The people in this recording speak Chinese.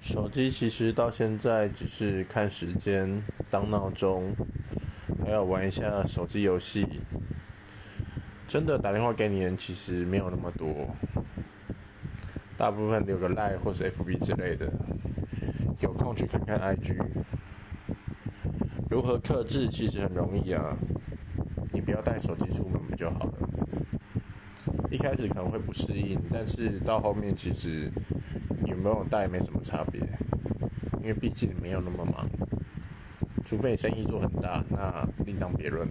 手机其实到现在只是看时间、当闹钟，还要玩一下手机游戏。真的打电话给你人其实没有那么多，大部分留个 Line 或是 FB 之类的。有空去看看 IG。如何克制其实很容易啊，你不要带手机出门不就好了？一开始可能会不适应，但是到后面其实有没有带没什么差别，因为毕竟没有那么忙，除非生意做很大，那另当别论。